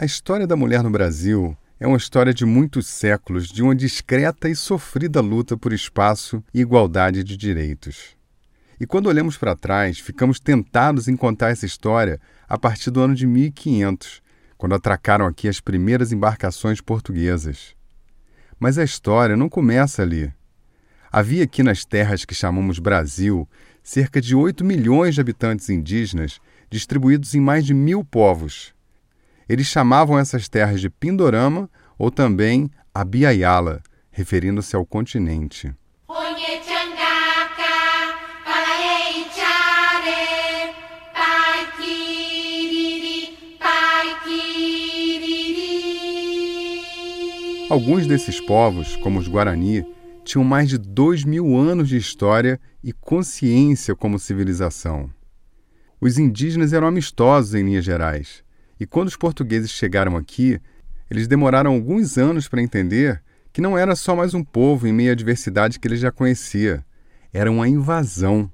A história da mulher no Brasil é uma história de muitos séculos de uma discreta e sofrida luta por espaço e igualdade de direitos. E quando olhamos para trás, ficamos tentados em contar essa história a partir do ano de 1500, quando atracaram aqui as primeiras embarcações portuguesas. Mas a história não começa ali. Havia aqui nas terras que chamamos Brasil cerca de 8 milhões de habitantes indígenas distribuídos em mais de mil povos. Eles chamavam essas terras de Pindorama ou também Abiaiala, referindo-se ao continente. Alguns desses povos, como os Guarani, tinham mais de dois mil anos de história e consciência como civilização. Os indígenas eram amistosos em linhas gerais, e quando os portugueses chegaram aqui, eles demoraram alguns anos para entender que não era só mais um povo em meio à diversidade que eles já conhecia, era uma invasão.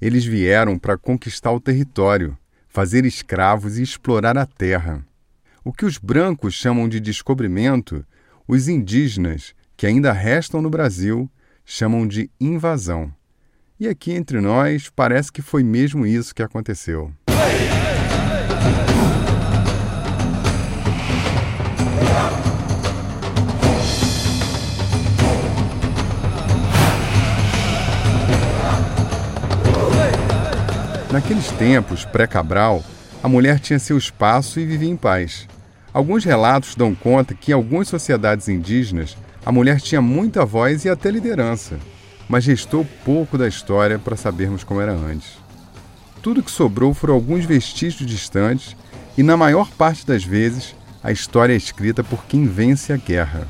Eles vieram para conquistar o território, fazer escravos e explorar a terra. O que os brancos chamam de descobrimento os indígenas, que ainda restam no Brasil, chamam de invasão. E aqui entre nós, parece que foi mesmo isso que aconteceu. Naqueles tempos, pré-Cabral, a mulher tinha seu espaço e vivia em paz. Alguns relatos dão conta que em algumas sociedades indígenas a mulher tinha muita voz e até liderança, mas restou pouco da história para sabermos como era antes. Tudo que sobrou foram alguns vestígios distantes e, na maior parte das vezes, a história é escrita por quem vence a guerra.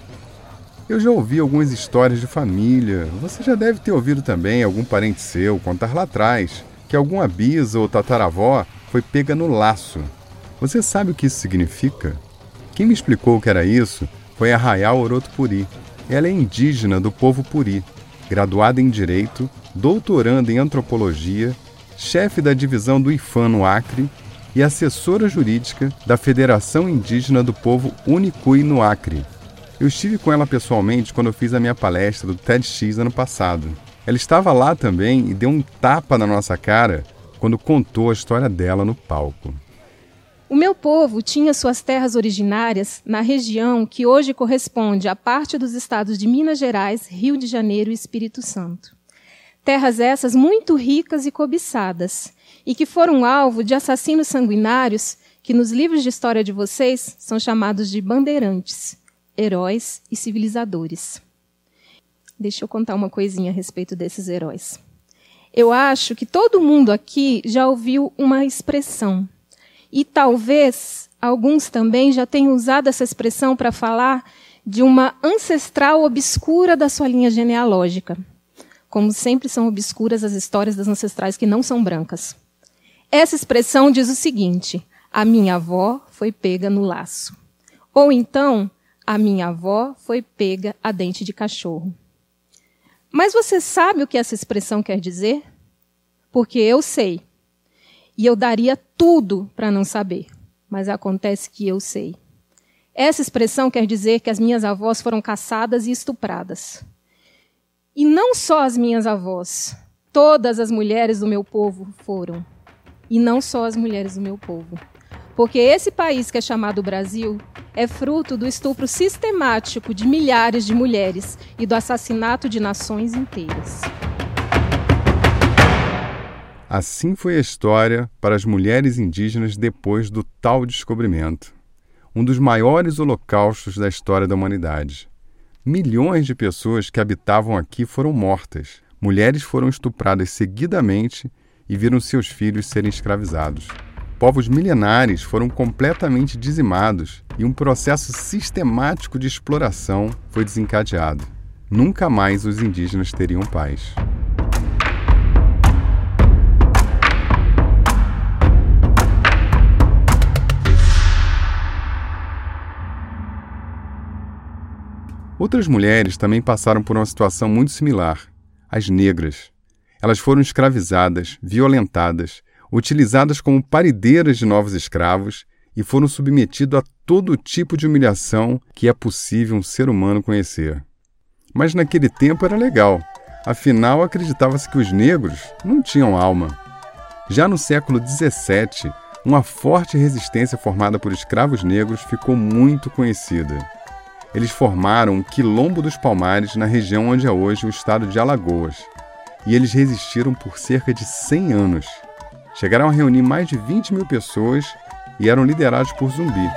Eu já ouvi algumas histórias de família, você já deve ter ouvido também algum parente seu contar lá atrás que alguma bisa ou tataravó foi pega no laço. Você sabe o que isso significa? Quem me explicou o que era isso foi a Rayal Orotopuri. Ela é indígena do povo Puri, graduada em Direito, doutoranda em Antropologia, chefe da divisão do IFAM no Acre e assessora jurídica da Federação Indígena do Povo Unicui no Acre. Eu estive com ela pessoalmente quando eu fiz a minha palestra do TEDx ano passado. Ela estava lá também e deu um tapa na nossa cara quando contou a história dela no palco. O meu povo tinha suas terras originárias na região que hoje corresponde a parte dos estados de Minas Gerais, Rio de Janeiro e Espírito Santo. Terras essas muito ricas e cobiçadas, e que foram alvo de assassinos sanguinários que nos livros de história de vocês são chamados de bandeirantes, heróis e civilizadores. Deixa eu contar uma coisinha a respeito desses heróis. Eu acho que todo mundo aqui já ouviu uma expressão e talvez alguns também já tenham usado essa expressão para falar de uma ancestral obscura da sua linha genealógica. Como sempre são obscuras as histórias das ancestrais que não são brancas. Essa expressão diz o seguinte: a minha avó foi pega no laço. Ou então, a minha avó foi pega a dente de cachorro. Mas você sabe o que essa expressão quer dizer? Porque eu sei. E eu daria tudo para não saber, mas acontece que eu sei. Essa expressão quer dizer que as minhas avós foram caçadas e estupradas. E não só as minhas avós, todas as mulheres do meu povo foram. E não só as mulheres do meu povo. Porque esse país que é chamado Brasil é fruto do estupro sistemático de milhares de mulheres e do assassinato de nações inteiras. Assim foi a história para as mulheres indígenas depois do tal descobrimento. Um dos maiores holocaustos da história da humanidade. Milhões de pessoas que habitavam aqui foram mortas. Mulheres foram estupradas seguidamente e viram seus filhos serem escravizados. Povos milenares foram completamente dizimados e um processo sistemático de exploração foi desencadeado. Nunca mais os indígenas teriam paz. Outras mulheres também passaram por uma situação muito similar: as negras. Elas foram escravizadas, violentadas, utilizadas como parideiras de novos escravos e foram submetidos a todo tipo de humilhação que é possível um ser humano conhecer. Mas naquele tempo era legal, afinal acreditava-se que os negros não tinham alma. Já no século XVII, uma forte resistência formada por escravos negros ficou muito conhecida. Eles formaram o Quilombo dos Palmares na região onde é hoje o estado de Alagoas, e eles resistiram por cerca de 100 anos. Chegaram a reunir mais de 20 mil pessoas e eram liderados por Zumbi.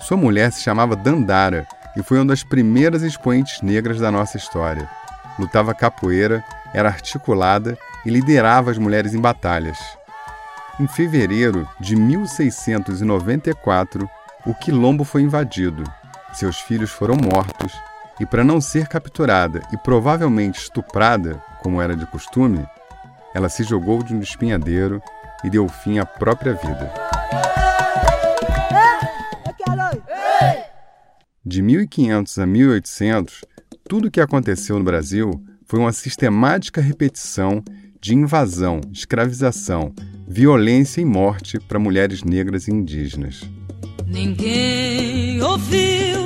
Sua mulher se chamava Dandara e foi uma das primeiras expoentes negras da nossa história. Lutava capoeira, era articulada e liderava as mulheres em batalhas. Em fevereiro de 1694, o quilombo foi invadido. Seus filhos foram mortos e, para não ser capturada e provavelmente estuprada, como era de costume, ela se jogou de um espinhadeiro e deu fim à própria vida. De 1500 a 1800, tudo o que aconteceu no Brasil foi uma sistemática repetição de invasão, escravização, violência e morte para mulheres negras e indígenas. Ninguém ouviu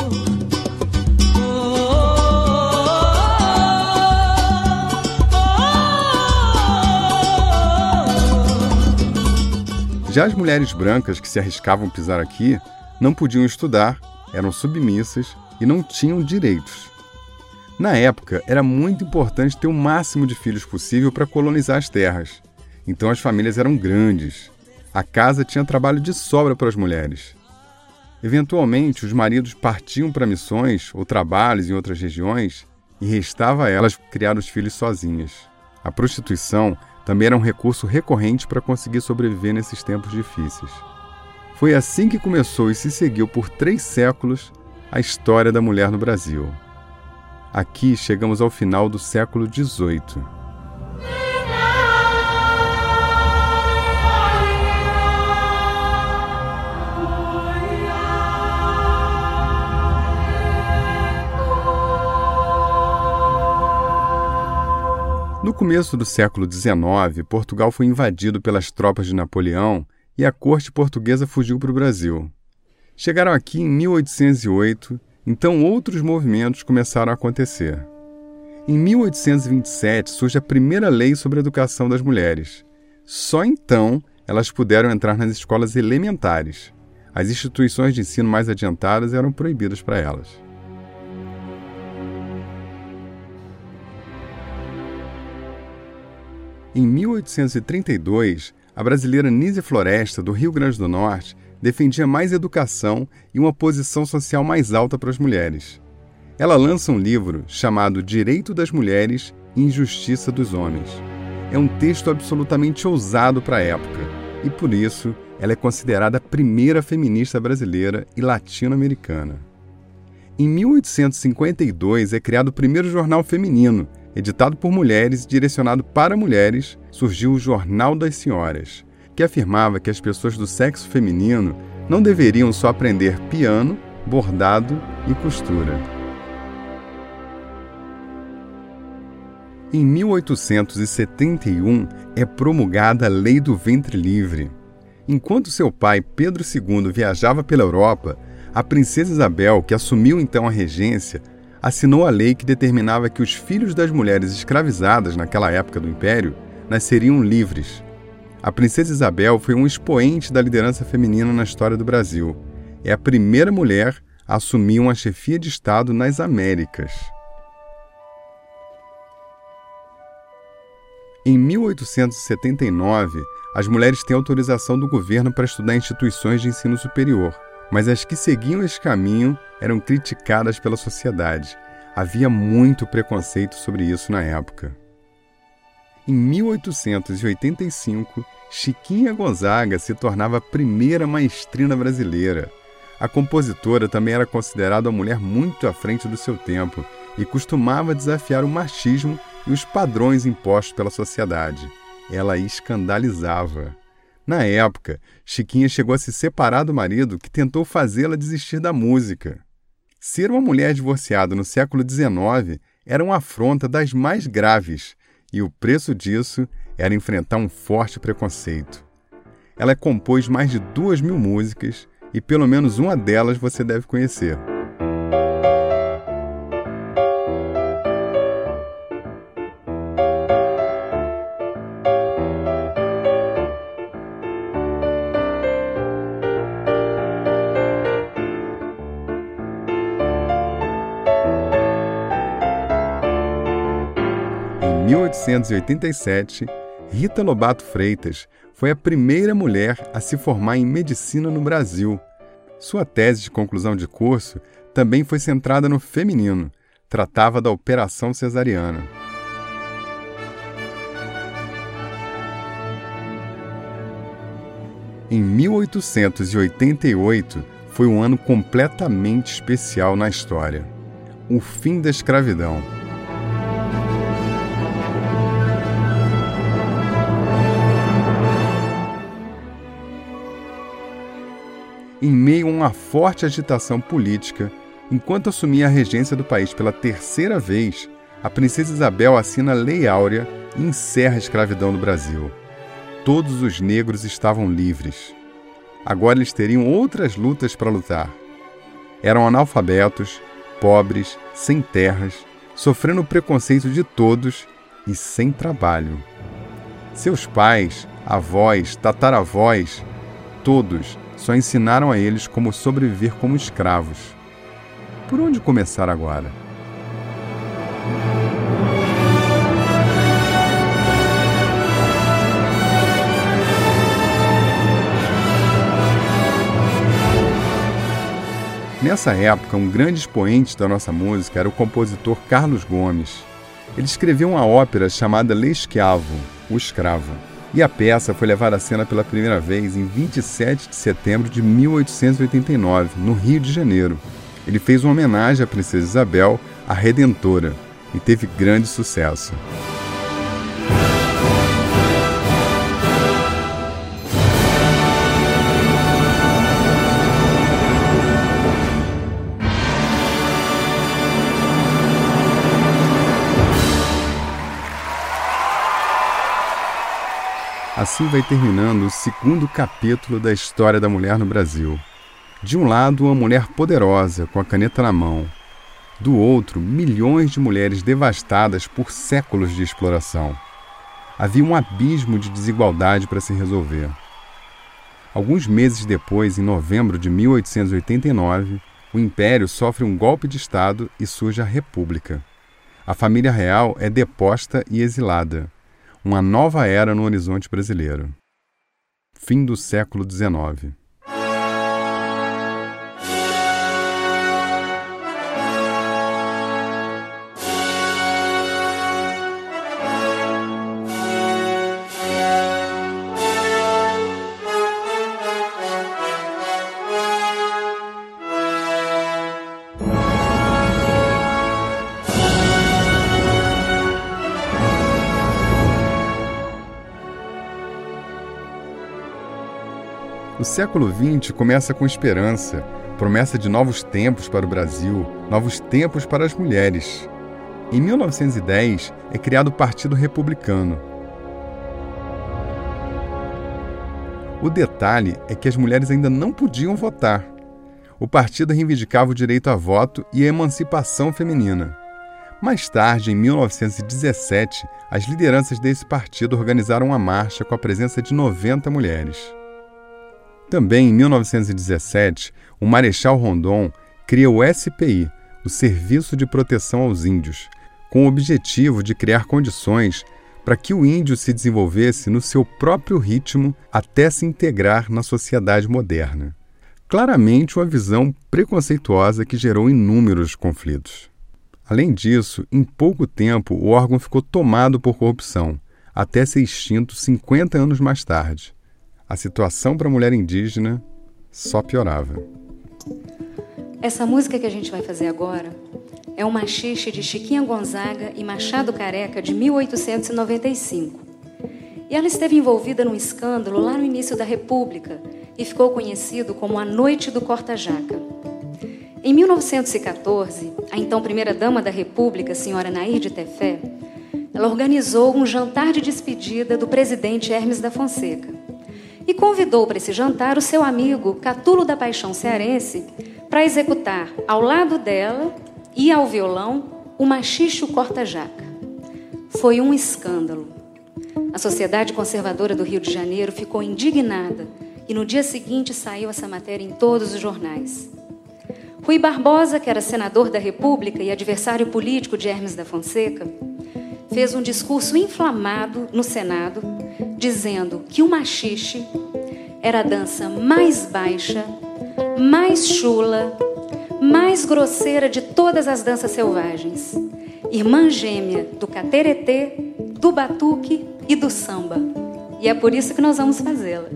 Já as mulheres brancas que se arriscavam pisar aqui não podiam estudar, eram submissas e não tinham direitos. Na época, era muito importante ter o máximo de filhos possível para colonizar as terras. Então as famílias eram grandes. A casa tinha trabalho de sobra para as mulheres. Eventualmente, os maridos partiam para missões ou trabalhos em outras regiões e restava a elas criar os filhos sozinhas. A prostituição também era um recurso recorrente para conseguir sobreviver nesses tempos difíceis. Foi assim que começou e se seguiu por três séculos a história da mulher no Brasil. Aqui chegamos ao final do século XVIII. No começo do século XIX, Portugal foi invadido pelas tropas de Napoleão e a corte portuguesa fugiu para o Brasil. Chegaram aqui em 1808, então outros movimentos começaram a acontecer. Em 1827 surge a primeira lei sobre a educação das mulheres. Só então elas puderam entrar nas escolas elementares. As instituições de ensino mais adiantadas eram proibidas para elas. Em 1832, a brasileira Nise Floresta, do Rio Grande do Norte, defendia mais educação e uma posição social mais alta para as mulheres. Ela lança um livro chamado Direito das Mulheres e Injustiça dos Homens. É um texto absolutamente ousado para a época e, por isso, ela é considerada a primeira feminista brasileira e latino-americana. Em 1852 é criado o primeiro jornal feminino, editado por mulheres e direcionado para mulheres, surgiu o Jornal das Senhoras, que afirmava que as pessoas do sexo feminino não deveriam só aprender piano, bordado e costura. Em 1871 é promulgada a Lei do Ventre Livre. Enquanto seu pai, Pedro II, viajava pela Europa, a princesa Isabel, que assumiu então a regência, assinou a lei que determinava que os filhos das mulheres escravizadas naquela época do Império nasceriam livres. A princesa Isabel foi um expoente da liderança feminina na história do Brasil. É a primeira mulher a chefia de Estado nas Américas. Em 1879, as mulheres têm autorização do governo para estudar em instituições de ensino superior, mas as que seguiam esse caminho eram criticadas pela sociedade. Havia muito preconceito sobre isso na época. Em 1885, Chiquinha Gonzaga se tornava a primeira maestrina brasileira. A compositora também era considerada uma mulher muito à frente do seu tempo e costumava desafiar o machismo e os padrões impostos pela sociedade. Ela escandalizava. Na época, Chiquinha chegou a se separar do marido que tentou fazê-la desistir da música. Ser uma mulher divorciada no século XIX era uma afronta das mais graves, e o preço disso era enfrentar um forte preconceito. Ela compôs mais de duas mil músicas e pelo menos uma delas você deve conhecer. Em 1887, Rita Lobato Freitas foi a primeira mulher a se formar em medicina no Brasil. Sua tese de conclusão de curso também foi centrada no feminino, tratava da operação cesariana. Em 1888 foi um ano completamente especial na história: o fim da escravidão. Em meio a uma forte agitação política, enquanto assumia a regência do país pela terceira vez, a princesa Isabel assina a Lei Áurea e encerra a escravidão no Brasil. Todos os negros estavam livres. Agora eles teriam outras lutas para lutar. Eram analfabetos, pobres, sem terras, sofrendo o preconceito de todos e sem trabalho. Seus pais, avós, tataravós, todos só ensinaram a eles como sobreviver como escravos. Por onde começar agora? Nessa época, um grande expoente da nossa música era o compositor Carlos Gomes. Ele escreveu uma ópera chamada L'Eschiavo, O Escravo e a peça foi levada à cena pela primeira vez em 27 de setembro de 1889, no Rio de Janeiro. Ele fez uma homenagem à Princesa Isabel, a Redentora, e teve grande sucesso. Assim vai terminando o segundo capítulo da história da mulher no Brasil. De um lado, uma mulher poderosa, com a caneta na mão. Do outro, milhões de mulheres devastadas por séculos de exploração. Havia um abismo de desigualdade para se resolver. Alguns meses depois, em novembro de 1889, o Império sofre um golpe de Estado e surge a República. A família real é deposta e exilada uma nova era no horizonte brasileiro. Fim do século XIX. O século XX começa com esperança, promessa de novos tempos para o Brasil, novos tempos para as mulheres. Em 1910 é criado o Partido Republicano. O detalhe é que as mulheres ainda não podiam votar. O partido reivindicava o direito a voto e a emancipação feminina. Mais tarde, em 1917, as lideranças desse partido organizaram uma marcha com a presença de 90 mulheres. Também em 1917, o Marechal Rondon cria o SPI, o Serviço de Proteção aos Índios, com o objetivo de criar condições para que o índio se desenvolvesse no seu próprio ritmo até se integrar na sociedade moderna. Claramente, uma visão preconceituosa que gerou inúmeros conflitos. Além disso, em pouco tempo, o órgão ficou tomado por corrupção, até ser extinto 50 anos mais tarde. A situação para a mulher indígena só piorava. Essa música que a gente vai fazer agora é um machixe de Chiquinha Gonzaga e Machado Careca de 1895. E ela esteve envolvida num escândalo lá no início da República e ficou conhecido como a Noite do Corta-Jaca. Em 1914, a então primeira-dama da República, senhora Nair de Tefé, ela organizou um jantar de despedida do presidente Hermes da Fonseca e convidou para esse jantar o seu amigo Catulo da Paixão Cearense para executar ao lado dela e ao violão o machicho corta-jaca. Foi um escândalo. A Sociedade Conservadora do Rio de Janeiro ficou indignada e no dia seguinte saiu essa matéria em todos os jornais. Rui Barbosa, que era senador da República e adversário político de Hermes da Fonseca, fez um discurso inflamado no Senado, dizendo que o machixe era a dança mais baixa, mais chula, mais grosseira de todas as danças selvagens, irmã gêmea do cateretê, do batuque e do samba. E é por isso que nós vamos fazê-la.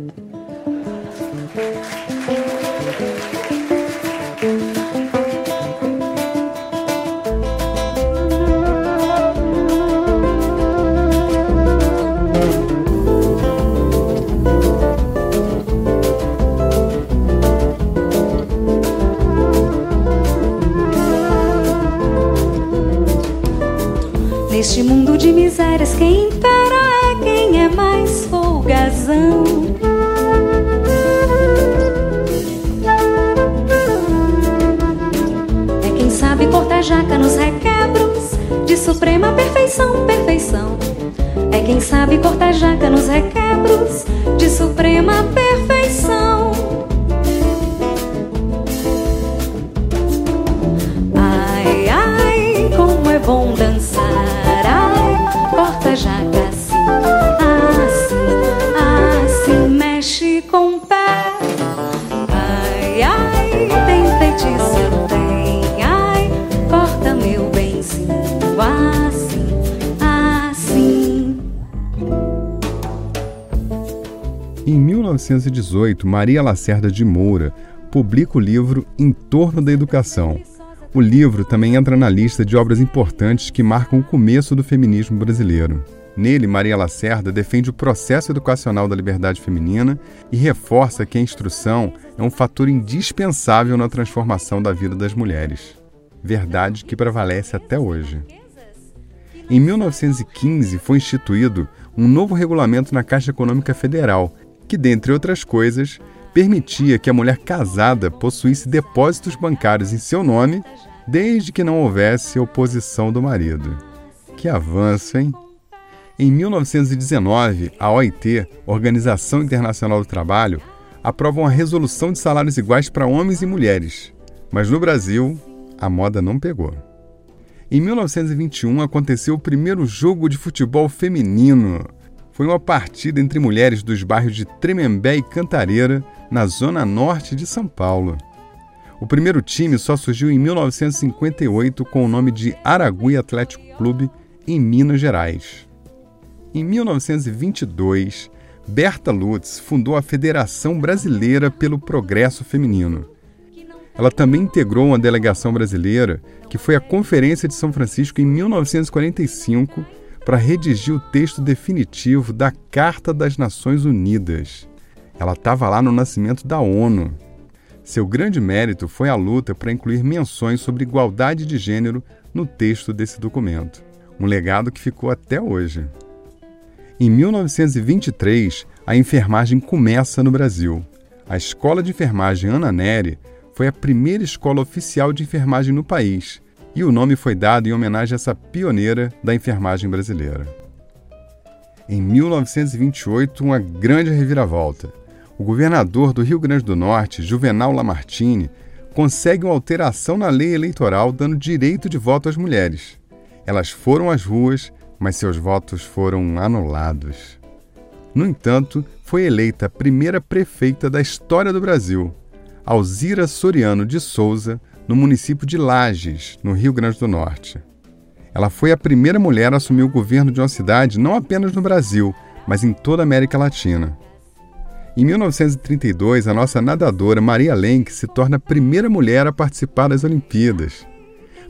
Neste mundo de misérias, quem impera é quem é mais folgazão. É quem sabe cortar jaca nos requebros de suprema perfeição, perfeição. É quem sabe cortar jaca nos requebros de suprema perfeição. 1918, Maria Lacerda de Moura publica o livro Em torno da Educação o livro também entra na lista de obras importantes que marcam o começo do feminismo brasileiro. Nele, Maria Lacerda defende o processo educacional da liberdade feminina e reforça que a instrução é um fator indispensável na transformação da vida das mulheres. Verdade que prevalece até hoje. Em 1915, foi instituído um novo regulamento na Caixa Econômica Federal, que, dentre outras coisas, permitia que a mulher casada possuísse depósitos bancários em seu nome, desde que não houvesse oposição do marido. Que avanço, hein? Em 1919, a OIT, Organização Internacional do Trabalho, aprova uma resolução de salários iguais para homens e mulheres. Mas no Brasil, a moda não pegou. Em 1921 aconteceu o primeiro jogo de futebol feminino. Foi uma partida entre mulheres dos bairros de Tremembé e Cantareira, na zona norte de São Paulo. O primeiro time só surgiu em 1958 com o nome de Aragui Atlético Clube, em Minas Gerais. Em 1922, Berta Lutz fundou a Federação Brasileira pelo Progresso Feminino. Ela também integrou uma delegação brasileira que foi à Conferência de São Francisco em 1945 para redigir o texto definitivo da Carta das Nações Unidas. Ela estava lá no nascimento da ONU. Seu grande mérito foi a luta para incluir menções sobre igualdade de gênero no texto desse documento, um legado que ficou até hoje. Em 1923, a enfermagem começa no Brasil. A Escola de Enfermagem Ana Neri foi a primeira escola oficial de enfermagem no país, e o nome foi dado em homenagem a essa pioneira da enfermagem brasileira. Em 1928, uma grande reviravolta o governador do Rio Grande do Norte, Juvenal Lamartine, consegue uma alteração na lei eleitoral dando direito de voto às mulheres. Elas foram às ruas, mas seus votos foram anulados. No entanto, foi eleita a primeira prefeita da história do Brasil, Alzira Soriano de Souza, no município de Lages, no Rio Grande do Norte. Ela foi a primeira mulher a assumir o governo de uma cidade não apenas no Brasil, mas em toda a América Latina. Em 1932, a nossa nadadora Maria Lenk se torna a primeira mulher a participar das Olimpíadas.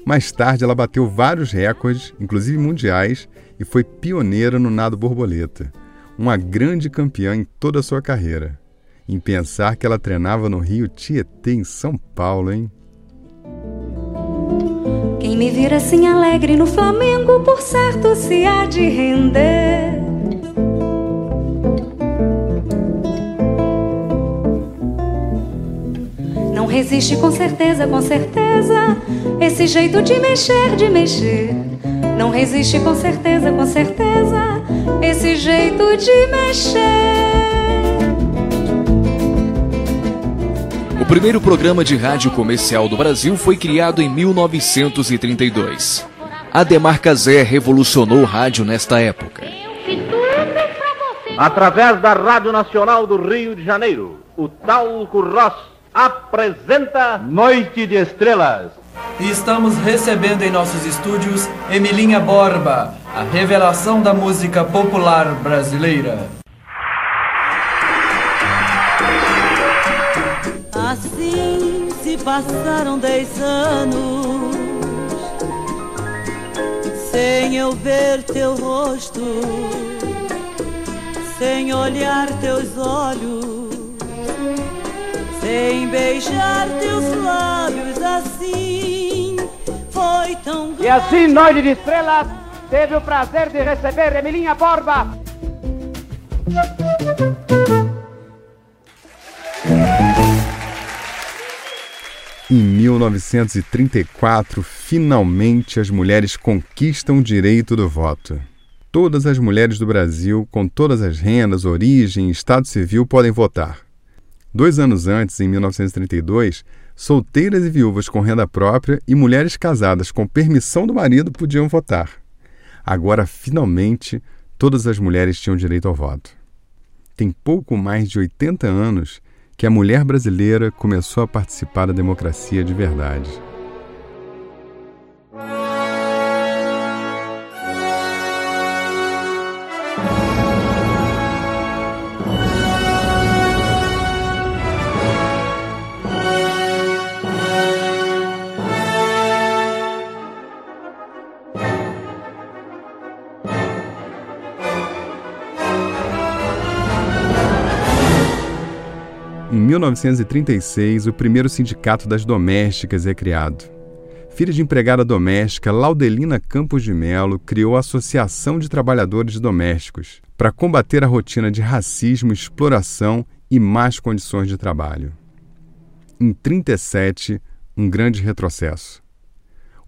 Mais tarde, ela bateu vários recordes, inclusive mundiais, e foi pioneira no nado borboleta, uma grande campeã em toda a sua carreira. Em pensar que ela treinava no Rio Tietê, em São Paulo, hein? Quem me vira assim alegre no Flamengo, por certo se há de render. Não resiste com certeza, com certeza, esse jeito de mexer, de mexer. Não resiste com certeza, com certeza, esse jeito de mexer. O primeiro programa de rádio comercial do Brasil foi criado em 1932. Ademar Cazé revolucionou o rádio nesta época. Através da Rádio Nacional do Rio de Janeiro, o Talco Ross apresenta Noite de Estrelas. E estamos recebendo em nossos estúdios Emilinha Borba, a revelação da música popular brasileira. Passaram dez anos sem eu ver teu rosto, sem olhar teus olhos, sem beijar teus lábios assim. Foi tão E assim, Noite de Estrelas teve o prazer de receber Emilinha Borba. Em 1934, finalmente as mulheres conquistam o direito do voto. Todas as mulheres do Brasil, com todas as rendas, origem e estado civil, podem votar. Dois anos antes, em 1932, solteiras e viúvas com renda própria e mulheres casadas com permissão do marido podiam votar. Agora, finalmente, todas as mulheres tinham direito ao voto. Tem pouco mais de 80 anos que a mulher brasileira começou a participar da democracia de verdade. 1936, o primeiro sindicato das domésticas é criado. Filha de empregada doméstica, Laudelina Campos de Melo criou a Associação de Trabalhadores Domésticos para combater a rotina de racismo, exploração e más condições de trabalho. Em 37, um grande retrocesso.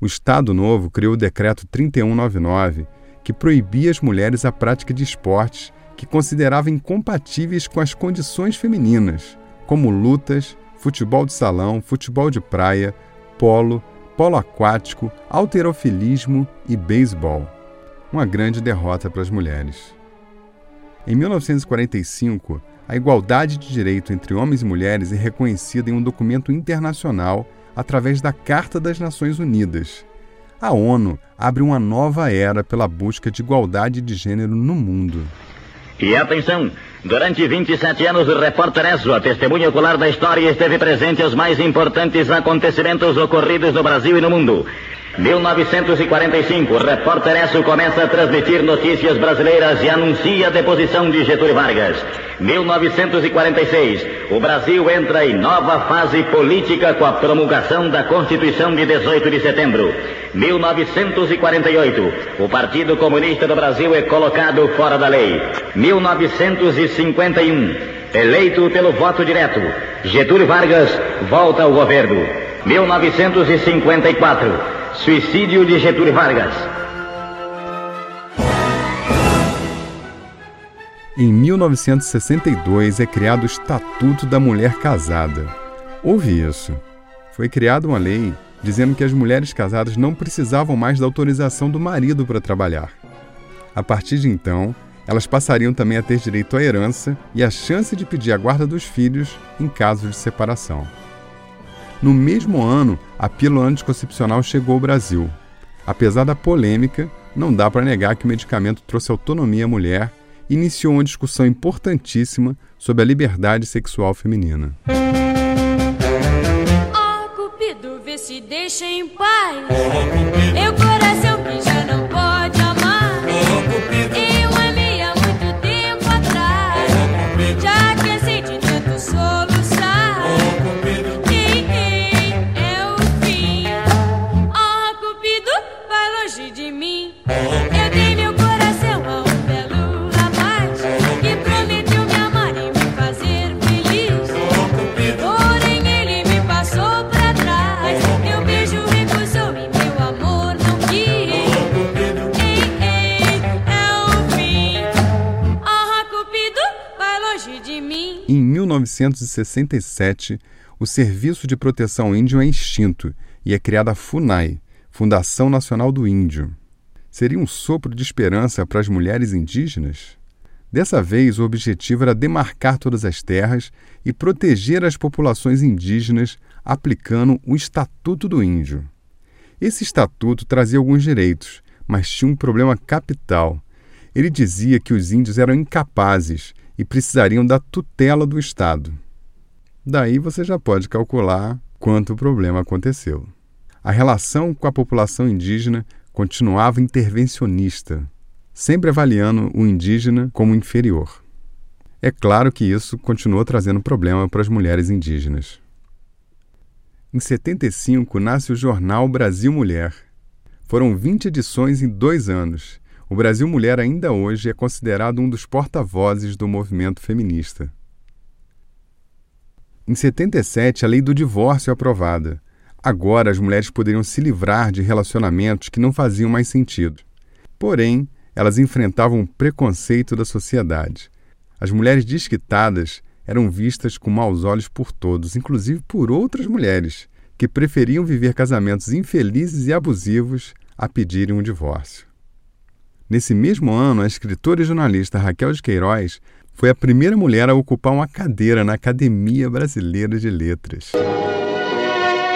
O Estado Novo criou o Decreto 3199, que proibia às mulheres a prática de esportes que considerava incompatíveis com as condições femininas, como lutas, futebol de salão, futebol de praia, polo, polo aquático, alterofilismo e beisebol. Uma grande derrota para as mulheres. Em 1945, a igualdade de direito entre homens e mulheres é reconhecida em um documento internacional através da Carta das Nações Unidas. A ONU abre uma nova era pela busca de igualdade de gênero no mundo. E atenção, durante 27 anos o repórter Esso, a testemunha ocular da história, esteve presente aos mais importantes acontecimentos ocorridos no Brasil e no mundo. 1945, o repórter Esso começa a transmitir notícias brasileiras e anuncia a deposição de Getúlio Vargas. 1946, o Brasil entra em nova fase política com a promulgação da Constituição de 18 de setembro. 1948, o Partido Comunista do Brasil é colocado fora da lei. 1951, eleito pelo voto direto, Getúlio Vargas volta ao governo. 1954, suicídio de Getúlio Vargas. Em 1962 é criado o Estatuto da Mulher Casada. Ouve isso. foi criada uma lei dizendo que as mulheres casadas não precisavam mais da autorização do marido para trabalhar. A partir de então, elas passariam também a ter direito à herança e a chance de pedir a guarda dos filhos em caso de separação. No mesmo ano, a pílula anticoncepcional chegou ao Brasil. Apesar da polêmica, não dá para negar que o medicamento trouxe autonomia à mulher iniciou uma discussão importantíssima sobre a liberdade sexual feminina. Oh, Cupido, vê se deixa em paz. Eu coração Em 1967, o Serviço de Proteção Índio é extinto e é criada a FUNAI, Fundação Nacional do Índio. Seria um sopro de esperança para as mulheres indígenas? Dessa vez, o objetivo era demarcar todas as terras e proteger as populações indígenas aplicando o Estatuto do Índio. Esse estatuto trazia alguns direitos, mas tinha um problema capital. Ele dizia que os índios eram incapazes e precisariam da tutela do Estado. Daí você já pode calcular quanto o problema aconteceu. A relação com a população indígena continuava intervencionista, sempre avaliando o indígena como inferior. É claro que isso continuou trazendo problema para as mulheres indígenas. Em 75 nasce o jornal Brasil Mulher. Foram 20 edições em dois anos. O Brasil Mulher ainda hoje é considerado um dos porta-vozes do movimento feminista. Em 77, a lei do divórcio é aprovada. Agora as mulheres poderiam se livrar de relacionamentos que não faziam mais sentido. Porém, elas enfrentavam o preconceito da sociedade. As mulheres desquitadas eram vistas com maus olhos por todos, inclusive por outras mulheres, que preferiam viver casamentos infelizes e abusivos a pedirem um divórcio. Nesse mesmo ano, a escritora e jornalista Raquel de Queiroz foi a primeira mulher a ocupar uma cadeira na Academia Brasileira de Letras.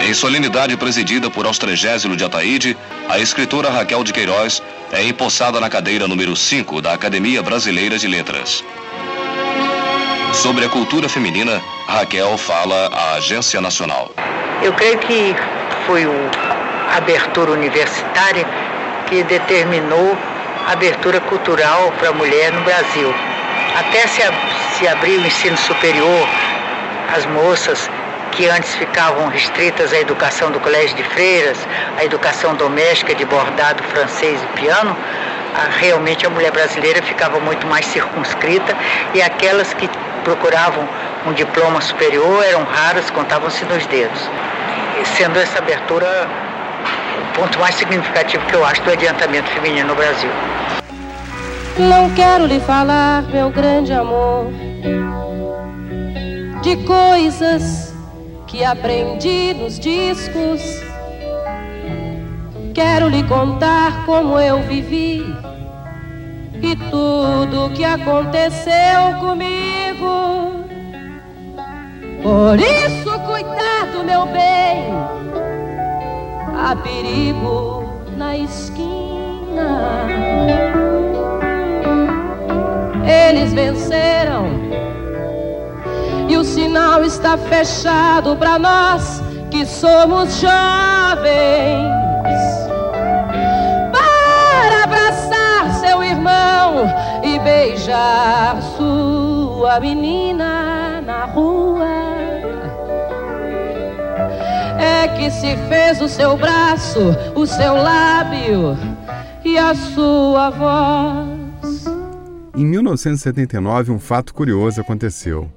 Em solenidade presidida por Austrégésilo de Ataíde, a escritora Raquel de Queiroz é empossada na cadeira número 5 da Academia Brasileira de Letras. Sobre a cultura feminina, Raquel fala à Agência Nacional. Eu creio que foi a abertura universitária que determinou abertura cultural para a mulher no Brasil. Até se, se abrir o ensino superior, as moças que antes ficavam restritas à educação do colégio de freiras, à educação doméstica de bordado francês e piano, realmente a mulher brasileira ficava muito mais circunscrita e aquelas que procuravam um diploma superior eram raras, contavam-se nos dedos. E sendo essa abertura o ponto mais significativo que eu acho do adiantamento feminino no Brasil. Não quero lhe falar, meu grande amor, de coisas que aprendi nos discos. Quero lhe contar como eu vivi e tudo que aconteceu comigo. Por isso, cuidado, meu bem, há perigo na esquina. Eles venceram e o sinal está fechado para nós que somos jovens. Para abraçar seu irmão e beijar sua menina na rua. É que se fez o seu braço, o seu lábio e a sua voz. Em 1979, um fato curioso aconteceu.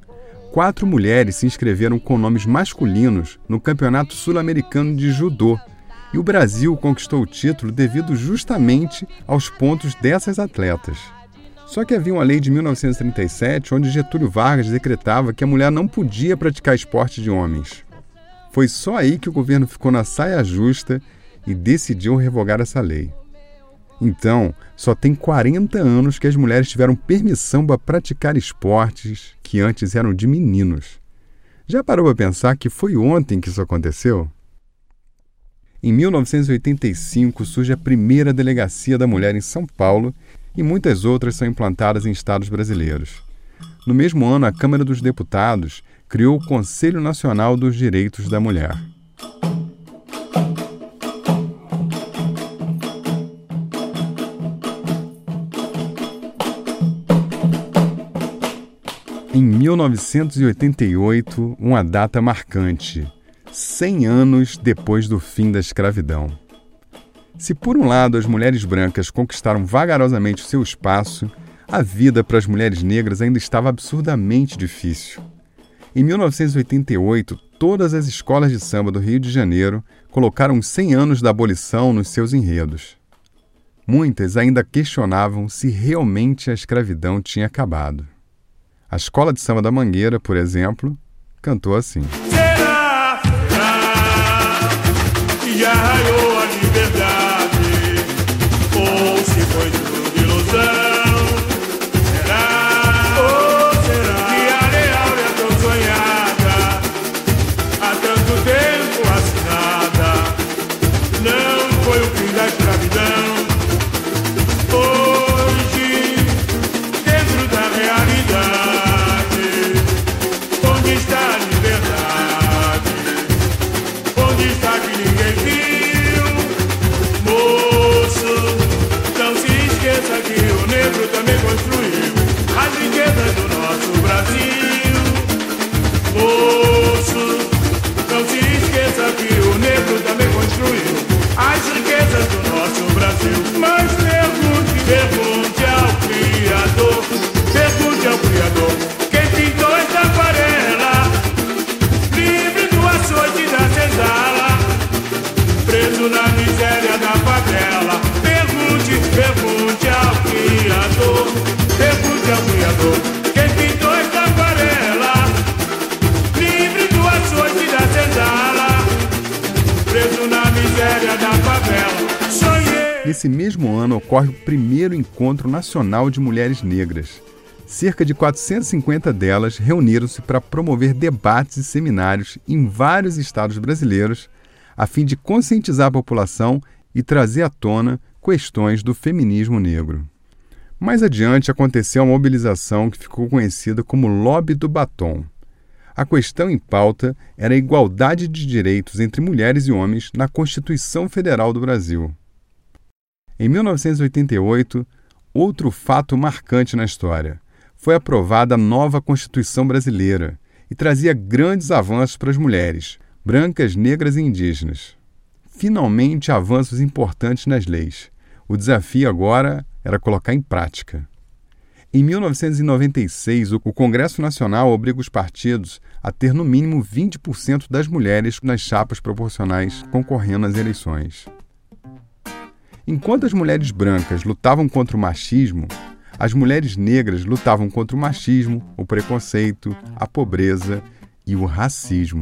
Quatro mulheres se inscreveram com nomes masculinos no Campeonato Sul-Americano de Judô, e o Brasil conquistou o título devido justamente aos pontos dessas atletas. Só que havia uma lei de 1937 onde Getúlio Vargas decretava que a mulher não podia praticar esporte de homens. Foi só aí que o governo ficou na saia justa e decidiu revogar essa lei. Então, só tem 40 anos que as mulheres tiveram permissão para praticar esportes que antes eram de meninos. Já parou para pensar que foi ontem que isso aconteceu? Em 1985 surge a primeira delegacia da mulher em São Paulo e muitas outras são implantadas em estados brasileiros. No mesmo ano, a Câmara dos Deputados criou o Conselho Nacional dos Direitos da Mulher. Em 1988, uma data marcante, 100 anos depois do fim da escravidão. Se por um lado as mulheres brancas conquistaram vagarosamente o seu espaço, a vida para as mulheres negras ainda estava absurdamente difícil. Em 1988, todas as escolas de samba do Rio de Janeiro colocaram os 100 anos da abolição nos seus enredos. Muitas ainda questionavam se realmente a escravidão tinha acabado. A Escola de Samba da Mangueira, por exemplo, cantou assim. Será, será encontro nacional de mulheres negras. Cerca de 450 delas reuniram-se para promover debates e seminários em vários estados brasileiros, a fim de conscientizar a população e trazer à tona questões do feminismo negro. Mais adiante aconteceu a mobilização que ficou conhecida como Lobby do Batom. A questão em pauta era a igualdade de direitos entre mulheres e homens na Constituição Federal do Brasil. Em 1988, outro fato marcante na história. Foi aprovada a nova Constituição Brasileira e trazia grandes avanços para as mulheres, brancas, negras e indígenas. Finalmente, avanços importantes nas leis. O desafio agora era colocar em prática. Em 1996, o Congresso Nacional obriga os partidos a ter no mínimo 20% das mulheres nas chapas proporcionais concorrendo às eleições. Enquanto as mulheres brancas lutavam contra o machismo, as mulheres negras lutavam contra o machismo, o preconceito, a pobreza e o racismo.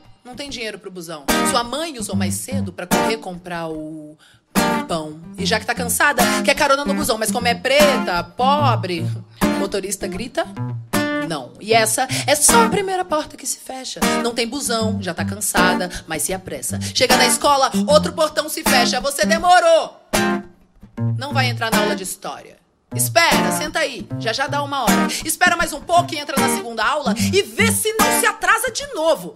Não tem dinheiro pro busão. Sua mãe usou mais cedo pra correr comprar o pão. E já que tá cansada, quer carona no busão. Mas como é preta, pobre, o motorista grita. Não. E essa é só a primeira porta que se fecha. Não tem busão, já tá cansada, mas se apressa. Chega na escola, outro portão se fecha. Você demorou. Não vai entrar na aula de história. Espera, senta aí, já já dá uma hora. Espera mais um pouco e entra na segunda aula e vê se não se atrasa de novo.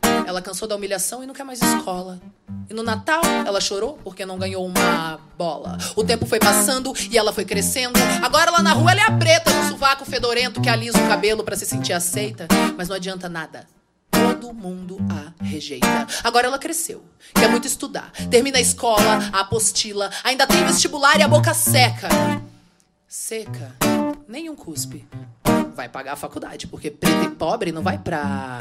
Ela cansou da humilhação e não quer mais escola. E no Natal ela chorou porque não ganhou uma bola. O tempo foi passando e ela foi crescendo. Agora lá na rua ela é a preta no sovaco fedorento que alisa o cabelo para se sentir aceita. Mas não adianta nada. Todo mundo a rejeita. Agora ela cresceu, quer muito estudar. Termina a escola, a apostila, ainda tem vestibular e a boca seca. Seca, nenhum cuspe. Vai pagar a faculdade, porque preto e pobre não vai pra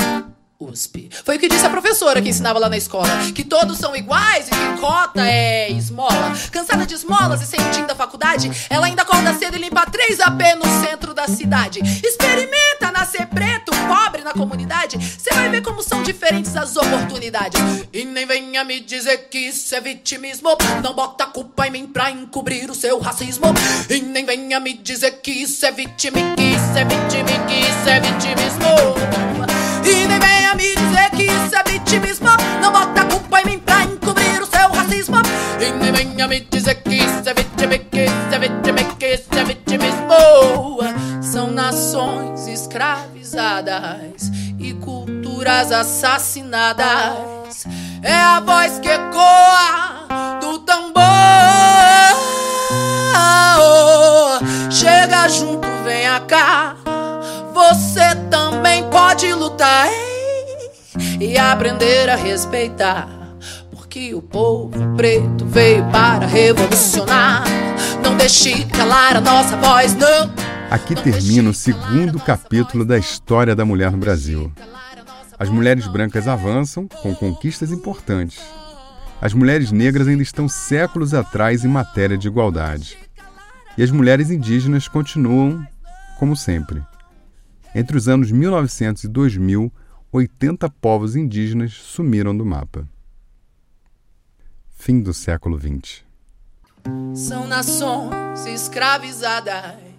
USP. Foi o que disse a professora que ensinava lá na escola. Que todos são iguais e que cota é esmola. Cansada de esmolas e sem o da faculdade, ela ainda acorda cedo e limpa 3 AP no centro da cidade. Experimenta nascer preto, na comunidade. Você vai ver como são diferentes as oportunidades. E nem venha me dizer que isso é vitimismo. Não bota culpa em mim pra encobrir o seu racismo. E nem venha me dizer que isso é vitimi, que isso é vitimi, que isso é vitimismo. E nem venha me dizer que isso é vitimismo. Não bota culpa em mim pra encobrir o seu racismo. E nem venha me dizer que isso é vitimi, que isso é vitimi, que isso é. São nações escravizadas e culturas assassinadas. É a voz que ecoa do tambor. Chega junto, venha cá. Você também pode lutar ei, e aprender a respeitar. Porque o povo preto veio para revolucionar. Não deixe calar a nossa voz, não. Aqui termina o segundo capítulo da história da mulher no Brasil. As mulheres brancas avançam com conquistas importantes. As mulheres negras ainda estão séculos atrás em matéria de igualdade. E as mulheres indígenas continuam como sempre. Entre os anos 1900 e 2000, 80 povos indígenas sumiram do mapa. Fim do século XX. São nações escravizadas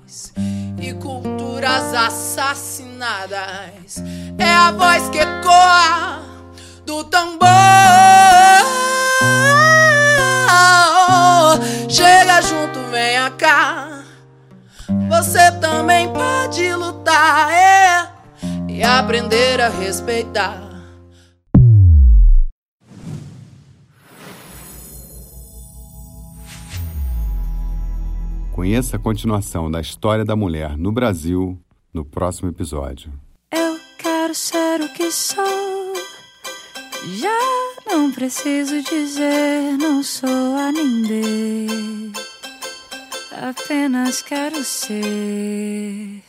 e culturas assassinadas. É a voz que ecoa do tambor. Chega junto, venha cá. Você também pode lutar é, e aprender a respeitar. Conheça a continuação da história da mulher no Brasil no próximo episódio. Eu quero ser o que sou. Já não preciso dizer, não sou a ninguém. Apenas quero ser.